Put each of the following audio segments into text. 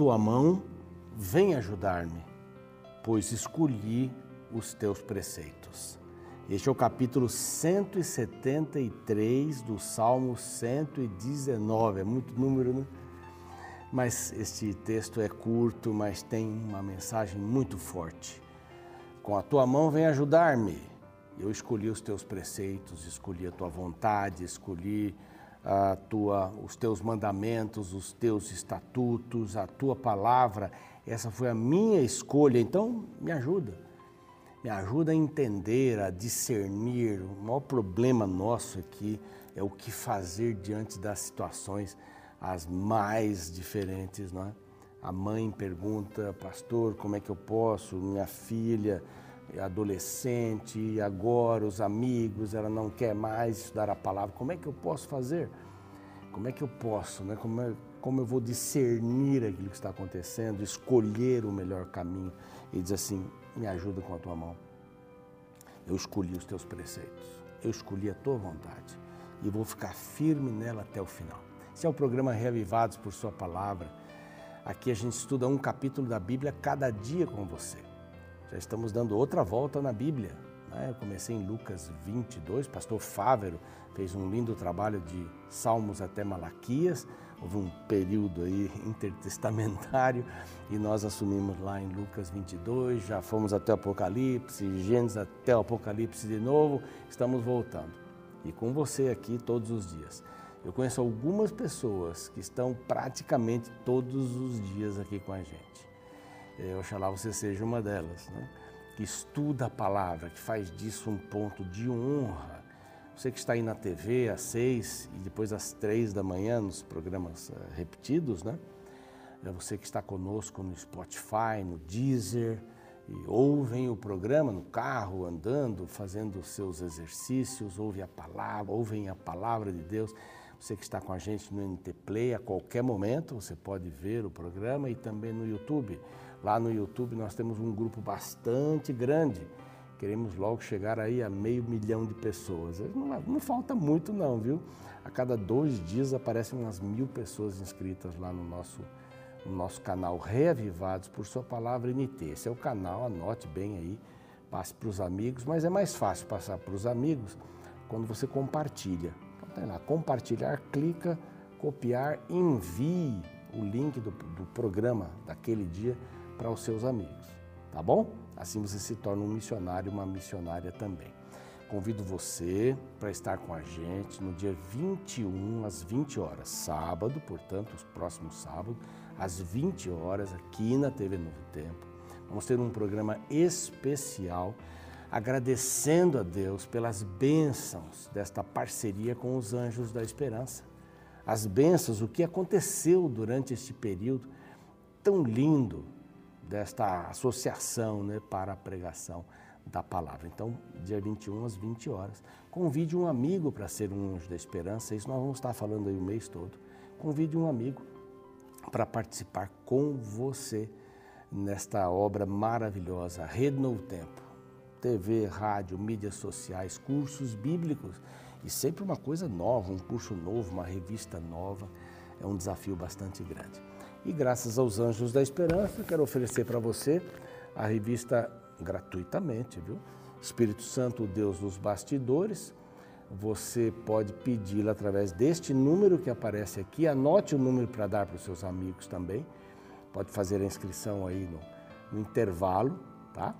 tua mão, vem ajudar-me, pois escolhi os teus preceitos. Este é o capítulo 173 do Salmo 119. É muito número, né? Mas este texto é curto, mas tem uma mensagem muito forte. Com a tua mão vem ajudar-me. Eu escolhi os teus preceitos, escolhi a tua vontade, escolhi a tua, os teus mandamentos, os teus estatutos, a tua palavra. Essa foi a minha escolha. Então, me ajuda. Me ajuda a entender, a discernir. O maior problema nosso aqui é o que fazer diante das situações as mais diferentes, não é? A mãe pergunta, pastor, como é que eu posso? Minha filha adolescente, e agora os amigos, ela não quer mais estudar a palavra. Como é que eu posso fazer? Como é que eu posso, né? Como, é, como eu vou discernir aquilo que está acontecendo, escolher o melhor caminho? E diz assim: me ajuda com a tua mão. Eu escolhi os teus preceitos, eu escolhi a tua vontade e vou ficar firme nela até o final. Esse é o programa Reavivados por Sua Palavra. Aqui a gente estuda um capítulo da Bíblia cada dia com você. Já estamos dando outra volta na Bíblia. Né? Eu comecei em Lucas 22, pastor Fávero fez um lindo trabalho de Salmos até Malaquias. Houve um período aí intertestamentário e nós assumimos lá em Lucas 22, já fomos até o Apocalipse, Gênesis até o Apocalipse de novo, estamos voltando. E com você aqui todos os dias. Eu conheço algumas pessoas que estão praticamente todos os dias aqui com a gente. Eu, oxalá você seja uma delas, né? que estuda a palavra, que faz disso um ponto de honra. Você que está aí na TV às seis e depois às três da manhã nos programas uh, repetidos, né? É você que está conosco no Spotify, no Deezer, e ouvem o programa no carro, andando, fazendo seus exercícios, ouvem a palavra, ouvem a palavra de Deus. Você que está com a gente no NT Play, a qualquer momento você pode ver o programa e também no YouTube. Lá no YouTube nós temos um grupo bastante grande. Queremos logo chegar aí a meio milhão de pessoas. Não, não falta muito não, viu? A cada dois dias aparecem umas mil pessoas inscritas lá no nosso, no nosso canal Reavivados por Sua Palavra NT. Esse é o canal, anote bem aí, passe para os amigos, mas é mais fácil passar para os amigos quando você compartilha tem lá, compartilhar, clica, copiar, envie o link do, do programa daquele dia para os seus amigos, tá bom? Assim você se torna um missionário, uma missionária também. Convido você para estar com a gente no dia 21 às 20 horas, sábado, portanto, os próximos sábados, às 20 horas, aqui na TV Novo Tempo. Vamos ter um programa especial agradecendo a Deus pelas bênçãos desta parceria com os anjos da esperança. As bênçãos, o que aconteceu durante este período tão lindo desta associação né, para a pregação da palavra. Então, dia 21 às 20 horas. Convide um amigo para ser um anjo da esperança, isso nós vamos estar falando aí o mês todo. Convide um amigo para participar com você nesta obra maravilhosa, Rede Novo Tempo TV, rádio, mídias sociais, cursos bíblicos e sempre uma coisa nova, um curso novo, uma revista nova. É um desafio bastante grande. E graças aos Anjos da Esperança, quero oferecer para você a revista gratuitamente, viu? Espírito Santo, Deus dos bastidores. Você pode pedi-la através deste número que aparece aqui. Anote o número para dar para os seus amigos também. Pode fazer a inscrição aí no, no intervalo, tá?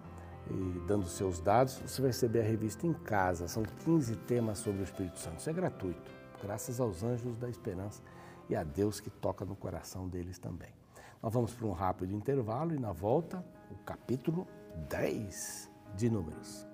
e dando seus dados, você vai receber a revista em casa. São 15 temas sobre o Espírito Santo. Isso é gratuito, graças aos anjos da esperança e a Deus que toca no coração deles também. Nós vamos para um rápido intervalo e na volta, o capítulo 10 de Números.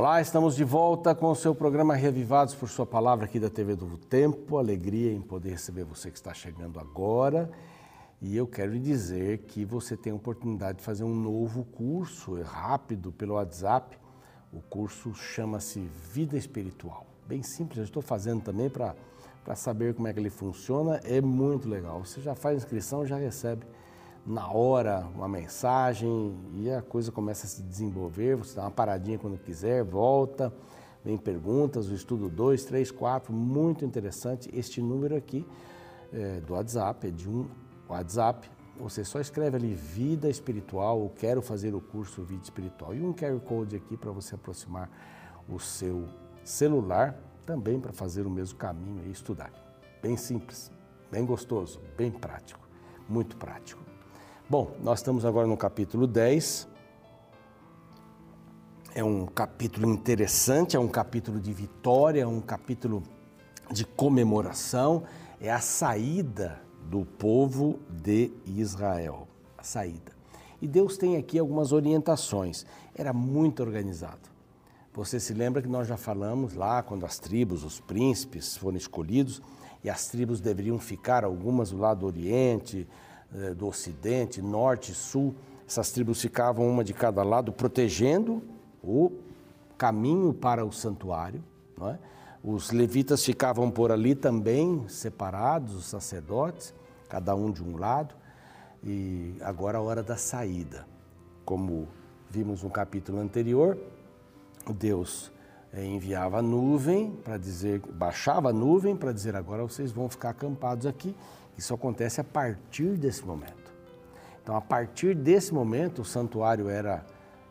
Olá, estamos de volta com o seu programa Revivados por Sua Palavra aqui da TV do Tempo. Alegria em poder receber você que está chegando agora. E eu quero lhe dizer que você tem a oportunidade de fazer um novo curso rápido pelo WhatsApp. O curso chama-se Vida Espiritual. bem simples, eu estou fazendo também para saber como é que ele funciona, é muito legal. Você já faz inscrição, já recebe na hora uma mensagem e a coisa começa a se desenvolver, você dá uma paradinha quando quiser, volta, vem perguntas, o estudo 2, 3, 4, muito interessante. Este número aqui é, do WhatsApp, é de um WhatsApp, você só escreve ali vida espiritual ou quero fazer o curso vida espiritual e um QR Code aqui para você aproximar o seu celular também para fazer o mesmo caminho e estudar. Bem simples, bem gostoso, bem prático, muito prático. Bom, nós estamos agora no capítulo 10. É um capítulo interessante, é um capítulo de vitória, é um capítulo de comemoração, é a saída do povo de Israel. A saída. E Deus tem aqui algumas orientações. Era muito organizado. Você se lembra que nós já falamos lá quando as tribos, os príncipes foram escolhidos e as tribos deveriam ficar, algumas do lado do Oriente, do Ocidente, Norte, Sul. Essas tribos ficavam uma de cada lado, protegendo o caminho para o santuário. É? Os levitas ficavam por ali também, separados, os sacerdotes cada um de um lado, e agora a hora da saída. Como vimos no capítulo anterior, Deus eh, enviava a nuvem para dizer, baixava a nuvem para dizer agora vocês vão ficar acampados aqui. Isso acontece a partir desse momento. Então, a partir desse momento, o santuário era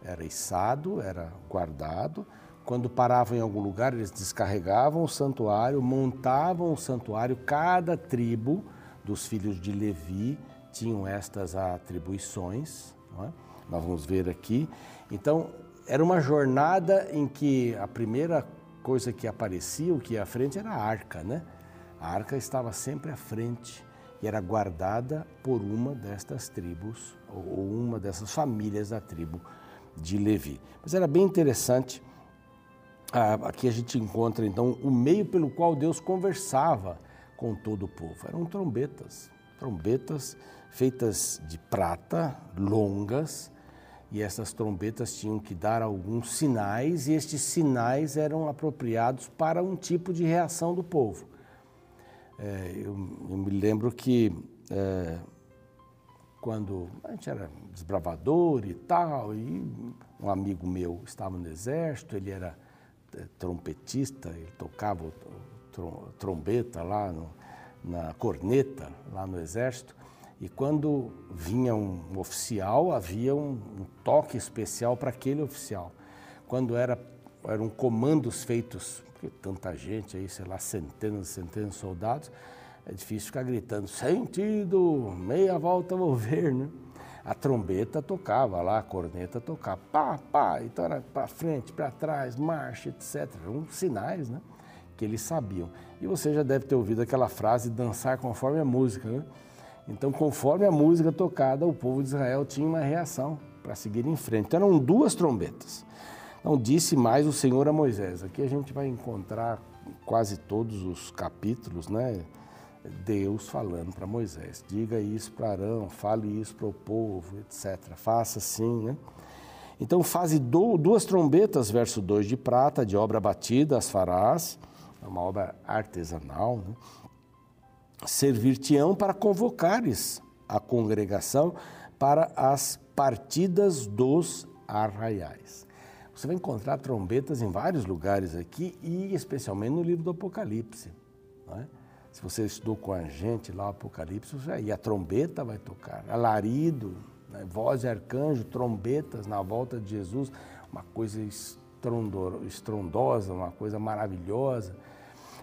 era içado, era guardado. Quando paravam em algum lugar, eles descarregavam o santuário, montavam o santuário, cada tribo dos filhos de Levi tinham estas atribuições, é? nós vamos ver aqui. Então, era uma jornada em que a primeira coisa que aparecia, o que ia à frente, era a arca, né? A arca estava sempre à frente e era guardada por uma destas tribos, ou uma dessas famílias da tribo de Levi. Mas era bem interessante. Aqui a gente encontra então o meio pelo qual Deus conversava com todo o povo. Eram trombetas, trombetas feitas de prata, longas, e essas trombetas tinham que dar alguns sinais, e estes sinais eram apropriados para um tipo de reação do povo. É, eu, eu, me lembro que é, quando a gente era desbravador e tal, e um amigo meu estava no exército, ele era é, trompetista, ele tocava trombeta lá, no, na corneta, lá no exército. E quando vinha um oficial, havia um, um toque especial para aquele oficial. Quando era, eram comandos feitos, porque tanta gente aí, sei lá, centenas e centenas de soldados, é difícil ficar gritando, sentido, meia volta vou ver, né? A trombeta tocava lá, a corneta tocava, pá, pá, então era para frente, para trás, marcha, etc. Eram sinais, né? que eles sabiam. E você já deve ter ouvido aquela frase, dançar conforme a música, né? Então, conforme a música tocada, o povo de Israel tinha uma reação para seguir em frente. Então, eram duas trombetas. Então, disse mais o Senhor a Moisés. Aqui a gente vai encontrar quase todos os capítulos, né? Deus falando para Moisés: diga isso para Arão, fale isso para o povo, etc. Faça assim, né? Então, faze duas trombetas, verso 2 de prata, de obra batida, as farás é uma obra artesanal, né? servir-te-ão para convocares a congregação para as partidas dos arraiais. Você vai encontrar trombetas em vários lugares aqui e especialmente no livro do Apocalipse. É? Se você estudou com a gente lá o Apocalipse, e a trombeta vai tocar, alarido, né? voz de arcanjo, trombetas na volta de Jesus, uma coisa estrondosa, uma coisa maravilhosa.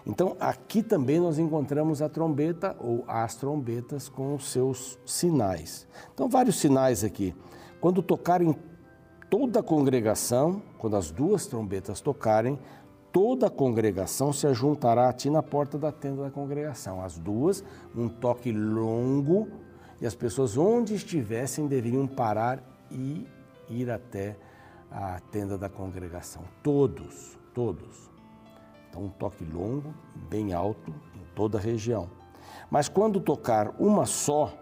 Então, aqui também nós encontramos a trombeta ou as trombetas com os seus sinais. Então, vários sinais aqui. Quando tocarem toda a congregação, quando as duas trombetas tocarem, toda a congregação se ajuntará a ti na porta da tenda da congregação. As duas, um toque longo, e as pessoas onde estivessem deveriam parar e ir até a tenda da congregação. Todos, todos. Então, um toque longo, bem alto em toda a região. Mas quando tocar uma só,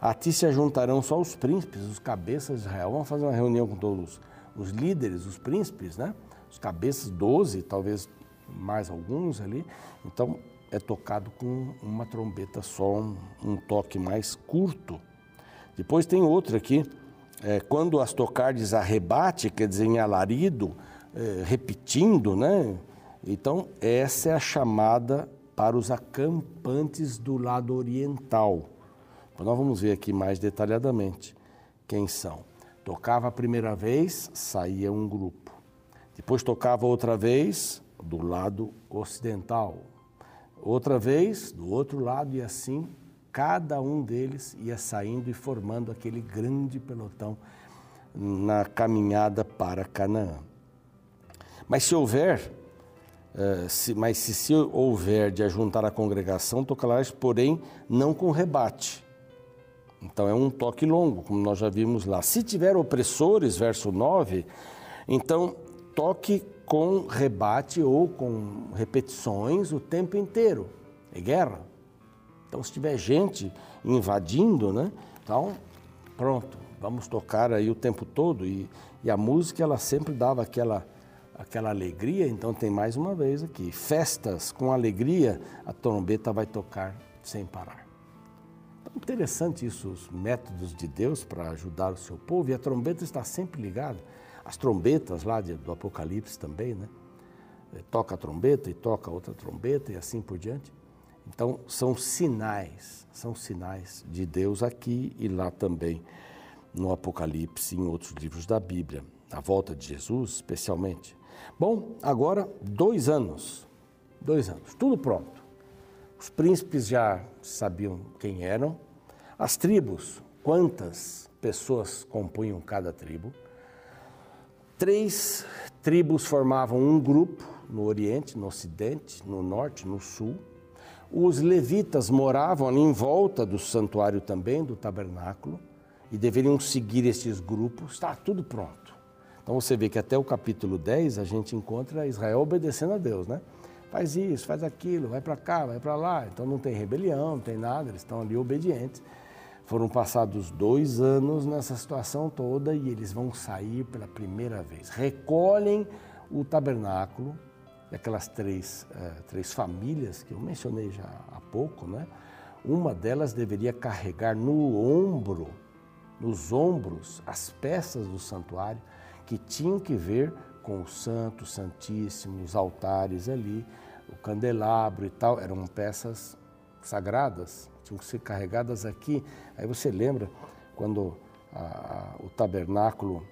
a ti se juntarão só os príncipes, os cabeças de Israel. Vamos fazer uma reunião com todos os líderes, os príncipes, né? Os cabeças, doze, talvez mais alguns ali. Então é tocado com uma trombeta só, um, um toque mais curto. Depois tem outro aqui, é, quando as tocardes arrebate, quer dizer, em alarido, é, repetindo, né? Então, essa é a chamada para os acampantes do lado oriental. Então, nós vamos ver aqui mais detalhadamente quem são. Tocava a primeira vez, saía um grupo. Depois tocava outra vez do lado ocidental. Outra vez do outro lado e assim cada um deles ia saindo e formando aquele grande pelotão na caminhada para Canaã. Mas se houver, uh, se, mas se, se houver de ajuntar a congregação, tocarás, porém, não com rebate. Então é um toque longo, como nós já vimos lá. Se tiver opressores, verso 9, então toque com rebate ou com repetições o tempo inteiro. É guerra. Então, se tiver gente invadindo, né? Então, pronto, vamos tocar aí o tempo todo. E, e a música, ela sempre dava aquela, aquela alegria. Então, tem mais uma vez aqui: festas com alegria, a trombeta vai tocar sem parar. Interessante isso, os métodos de Deus para ajudar o seu povo. E a trombeta está sempre ligada. As trombetas lá de, do Apocalipse também, né? Toca a trombeta e toca outra trombeta e assim por diante. Então, são sinais, são sinais de Deus aqui e lá também no Apocalipse e em outros livros da Bíblia, a volta de Jesus especialmente. Bom, agora dois anos, dois anos, tudo pronto. Os príncipes já sabiam quem eram, as tribos, quantas pessoas compunham cada tribo. Três tribos formavam um grupo no Oriente, no Ocidente, no Norte, no Sul os levitas moravam ali em volta do santuário também, do tabernáculo, e deveriam seguir esses grupos. Está tudo pronto. Então você vê que até o capítulo 10 a gente encontra Israel obedecendo a Deus, né? Faz isso, faz aquilo, vai para cá, vai para lá. Então não tem rebelião, não tem nada, eles estão ali obedientes. Foram passados dois anos nessa situação toda e eles vão sair pela primeira vez. Recolhem o tabernáculo, daquelas três, uh, três famílias que eu mencionei já há pouco, né? uma delas deveria carregar no ombro, nos ombros, as peças do santuário que tinham que ver com o santo, santíssimo, os altares ali, o candelabro e tal, eram peças sagradas, tinham que ser carregadas aqui. Aí você lembra quando a, a, o tabernáculo,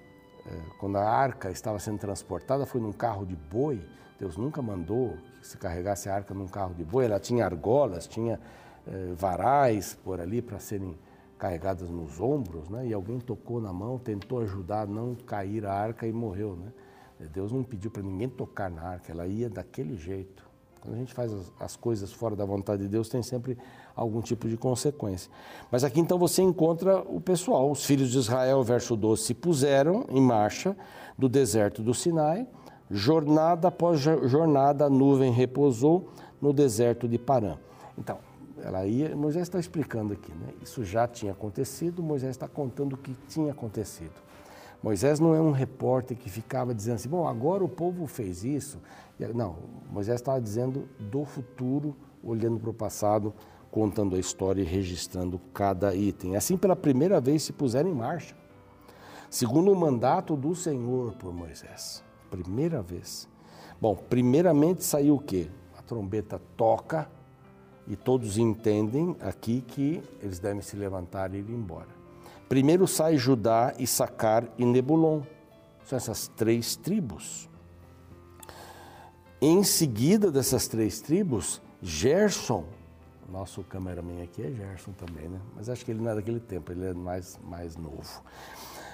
eh, quando a arca estava sendo transportada, foi num carro de boi, Deus nunca mandou que se carregasse a arca num carro de boi, ela tinha argolas, tinha eh, varais por ali para serem carregadas nos ombros, né? E alguém tocou na mão, tentou ajudar a não cair a arca e morreu, né? Deus não pediu para ninguém tocar na arca, ela ia daquele jeito. Quando a gente faz as, as, coisas fora da vontade de Deus, tem sempre algum tipo de consequência. Mas aqui então você encontra o pessoal, os filhos de Israel, verso 12, se puseram em marcha do deserto do Sinai Jornada após jornada, a nuvem repousou no deserto de Parã. Então, ela ia, Moisés está explicando aqui, né? Isso já tinha acontecido, Moisés está contando o que tinha acontecido. Moisés não é um repórter que ficava dizendo assim, bom, agora o povo fez isso. Não, Moisés estava dizendo do futuro, olhando para o passado, contando a história e registrando cada item. Assim, pela primeira vez, se puseram em marcha, segundo o mandato do Senhor por Moisés primeira vez. Bom, primeiramente saiu o quê? A trombeta toca e todos entendem aqui que eles devem se levantar e ir embora. Primeiro sai Judá, Issacar e Nebulon. São essas três tribos. Em seguida dessas três tribos, Gerson, nosso cameraman aqui é Gerson também, né? Mas acho que ele não é daquele tempo, ele é mais, mais novo.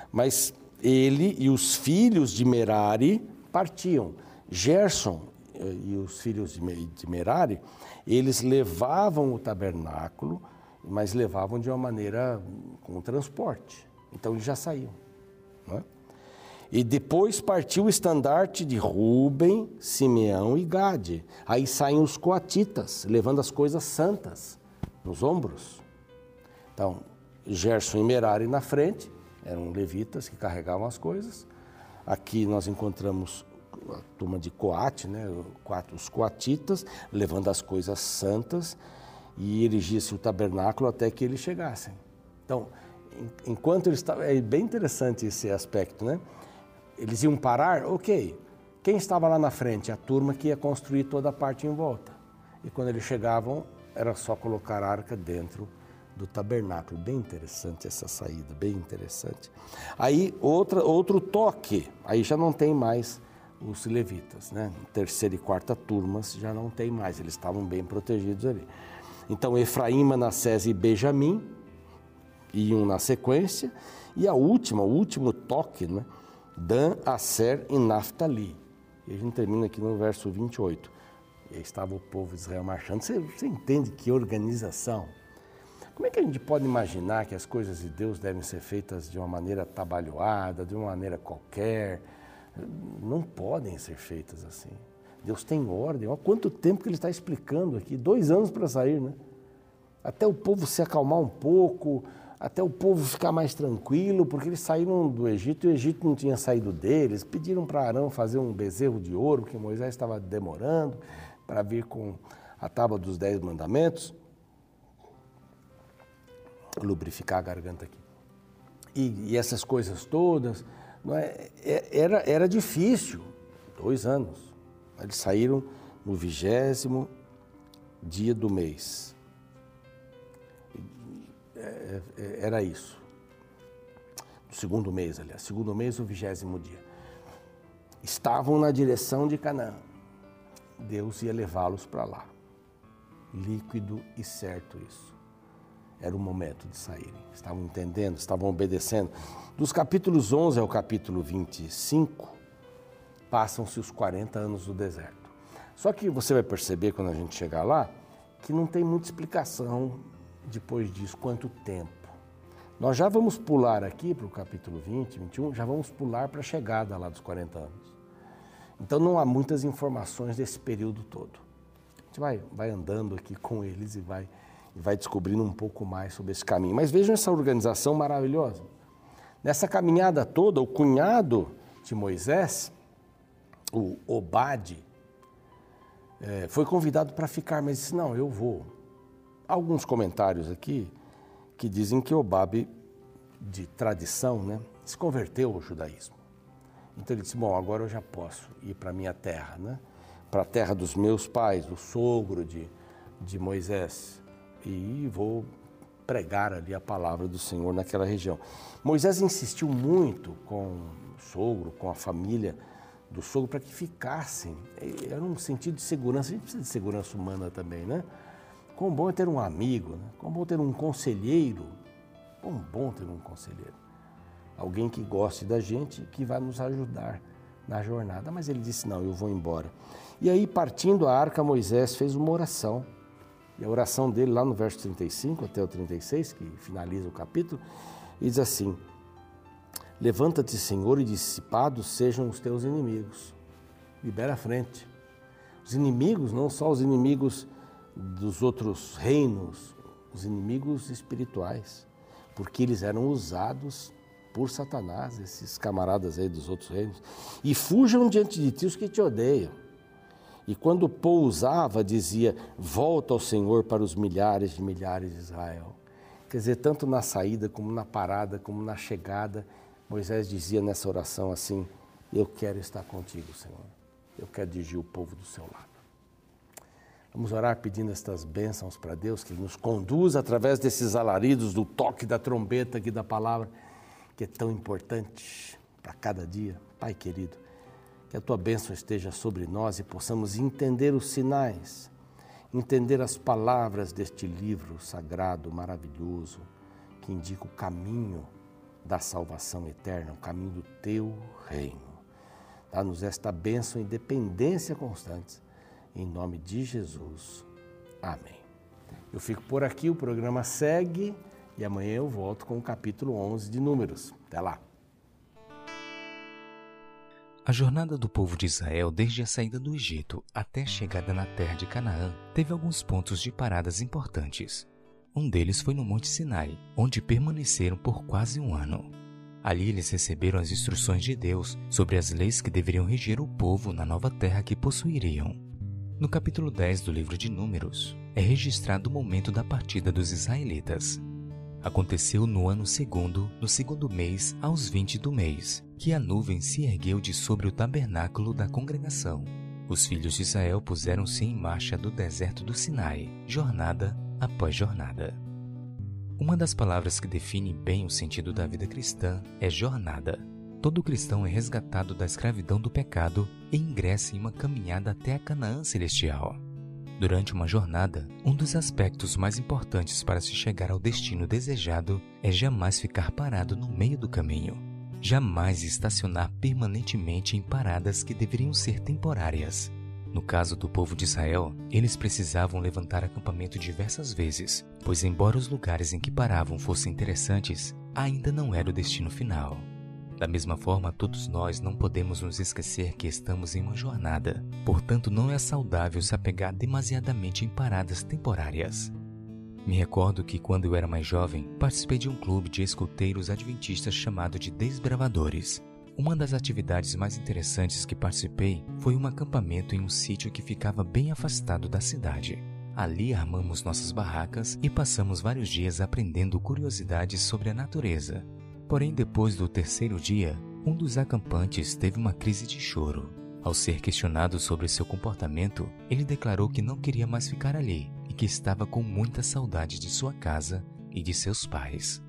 Mas ele e os filhos de Merari partiam. Gerson eh, e os filhos de Merari, eles levavam o tabernáculo, mas levavam de uma maneira com transporte. Então eles já saíam. É? E depois partiu o estandarte de Ruben, Simeão e Gade. Aí saem os coatitas, levando as coisas santas nos ombros. Então, Gerson e Merari na frente, eram levitas que carregavam as coisas. Aqui nós encontramos a turma de Coate, né, os coatitas, levando as coisas santas e erigisse o tabernáculo até que eles chegassem. Então, enquanto eles estavam. É bem interessante esse aspecto, né? Eles iam parar, ok. Quem estava lá na frente? A turma que ia construir toda a parte em volta. E quando eles chegavam, era só colocar a arca dentro do tabernáculo. Bem interessante essa saída, bem interessante. Aí outra, outro toque, aí já não tem mais os levitas, né? Terceira e quarta turmas já não tem mais, eles estavam bem protegidos ali. Então Efraim, Manassés e Benjamim iam na sequência, e a última, o último toque, né? Dan, Aser e Naphtali. E a gente termina aqui no verso 28. E estava o povo de Israel marchando. Você, você entende que organização? Como é que a gente pode imaginar que as coisas de Deus devem ser feitas de uma maneira trabalhada, de uma maneira qualquer? Não podem ser feitas assim. Deus tem ordem. Olha quanto tempo que ele está explicando aqui dois anos para sair, né? Até o povo se acalmar um pouco, até o povo ficar mais tranquilo, porque eles saíram do Egito e o Egito não tinha saído deles. Pediram para Arão fazer um bezerro de ouro, que Moisés estava demorando para vir com a tábua dos dez mandamentos. Lubrificar a garganta aqui. E, e essas coisas todas, é, é era, era difícil, dois anos. Eles saíram no vigésimo dia do mês. É, é, era isso. No segundo mês, aliás, segundo mês, o vigésimo dia. Estavam na direção de Canaã. Deus ia levá-los para lá. Líquido e certo isso. Era o momento de saírem. Estavam entendendo, estavam obedecendo. Dos capítulos 11 ao capítulo 25, passam-se os 40 anos do deserto. Só que você vai perceber quando a gente chegar lá que não tem muita explicação depois disso, quanto tempo. Nós já vamos pular aqui para o capítulo 20, 21, já vamos pular para a chegada lá dos 40 anos. Então não há muitas informações desse período todo. A gente vai, vai andando aqui com eles e vai, e vai descobrindo um pouco mais sobre esse caminho. Mas vejam essa organização maravilhosa. Nessa caminhada toda, o cunhado de Moisés, o Obade, é, foi convidado para ficar, mas disse: Não, eu vou alguns comentários aqui que dizem que Obabe, de tradição, né, se converteu ao judaísmo. Então ele disse: Bom, agora eu já posso ir para a minha terra, né? para a terra dos meus pais, do sogro de, de Moisés, e vou pregar ali a palavra do Senhor naquela região. Moisés insistiu muito com o sogro, com a família do sogro, para que ficassem. Era um sentido de segurança, a gente precisa de segurança humana também, né? Quão bom é ter um amigo, né? quão bom ter um conselheiro. Quão bom ter um conselheiro. Alguém que goste da gente, que vai nos ajudar na jornada. Mas ele disse: Não, eu vou embora. E aí, partindo a arca, Moisés fez uma oração. E a oração dele, lá no verso 35 até o 36, que finaliza o capítulo, diz assim: Levanta-te, Senhor, e dissipados sejam os teus inimigos. Libera a frente. Os inimigos, não só os inimigos dos outros reinos, os inimigos espirituais, porque eles eram usados por Satanás, esses camaradas aí dos outros reinos. E fujam diante de ti os que te odeiam. E quando pousava, dizia: Volta ao Senhor para os milhares de milhares de Israel. Quer dizer, tanto na saída, como na parada, como na chegada, Moisés dizia nessa oração assim: Eu quero estar contigo, Senhor. Eu quero dirigir o povo do seu lado. Vamos orar pedindo estas bênçãos para Deus, que nos conduza através desses alaridos, do toque da trombeta aqui da palavra, que é tão importante para cada dia. Pai querido, que a tua bênção esteja sobre nós e possamos entender os sinais, entender as palavras deste livro sagrado, maravilhoso, que indica o caminho da salvação eterna, o caminho do teu reino. Dá-nos esta bênção e dependência constantes em nome de Jesus. Amém. Eu fico por aqui, o programa segue e amanhã eu volto com o capítulo 11 de Números. Até lá. A jornada do povo de Israel desde a saída do Egito até a chegada na terra de Canaã teve alguns pontos de paradas importantes. Um deles foi no Monte Sinai, onde permaneceram por quase um ano. Ali eles receberam as instruções de Deus sobre as leis que deveriam reger o povo na nova terra que possuiriam. No capítulo 10 do livro de Números, é registrado o momento da partida dos israelitas. Aconteceu no ano segundo, no segundo mês, aos vinte do mês, que a nuvem se ergueu de sobre o tabernáculo da congregação. Os filhos de Israel puseram-se em marcha do deserto do Sinai, jornada após jornada. Uma das palavras que define bem o sentido da vida cristã é jornada. Todo cristão é resgatado da escravidão do pecado e ingressa em uma caminhada até a Canaã celestial. Durante uma jornada, um dos aspectos mais importantes para se chegar ao destino desejado é jamais ficar parado no meio do caminho. Jamais estacionar permanentemente em paradas que deveriam ser temporárias. No caso do povo de Israel, eles precisavam levantar acampamento diversas vezes, pois, embora os lugares em que paravam fossem interessantes, ainda não era o destino final. Da mesma forma, todos nós não podemos nos esquecer que estamos em uma jornada, portanto, não é saudável se apegar demasiadamente em paradas temporárias. Me recordo que, quando eu era mais jovem, participei de um clube de escuteiros adventistas chamado de Desbravadores, uma das atividades mais interessantes que participei foi um acampamento em um sítio que ficava bem afastado da cidade. Ali armamos nossas barracas e passamos vários dias aprendendo curiosidades sobre a natureza. Porém, depois do terceiro dia, um dos acampantes teve uma crise de choro. Ao ser questionado sobre seu comportamento, ele declarou que não queria mais ficar ali e que estava com muita saudade de sua casa e de seus pais.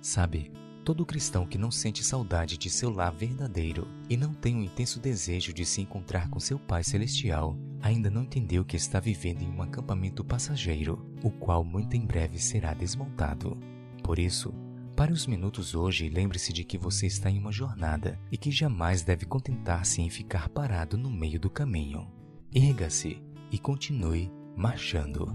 Sabe, Todo cristão que não sente saudade de seu lar verdadeiro e não tem um intenso desejo de se encontrar com seu Pai Celestial ainda não entendeu que está vivendo em um acampamento passageiro, o qual muito em breve será desmontado. Por isso, pare os minutos hoje e lembre-se de que você está em uma jornada e que jamais deve contentar-se em ficar parado no meio do caminho. Erga-se e continue marchando.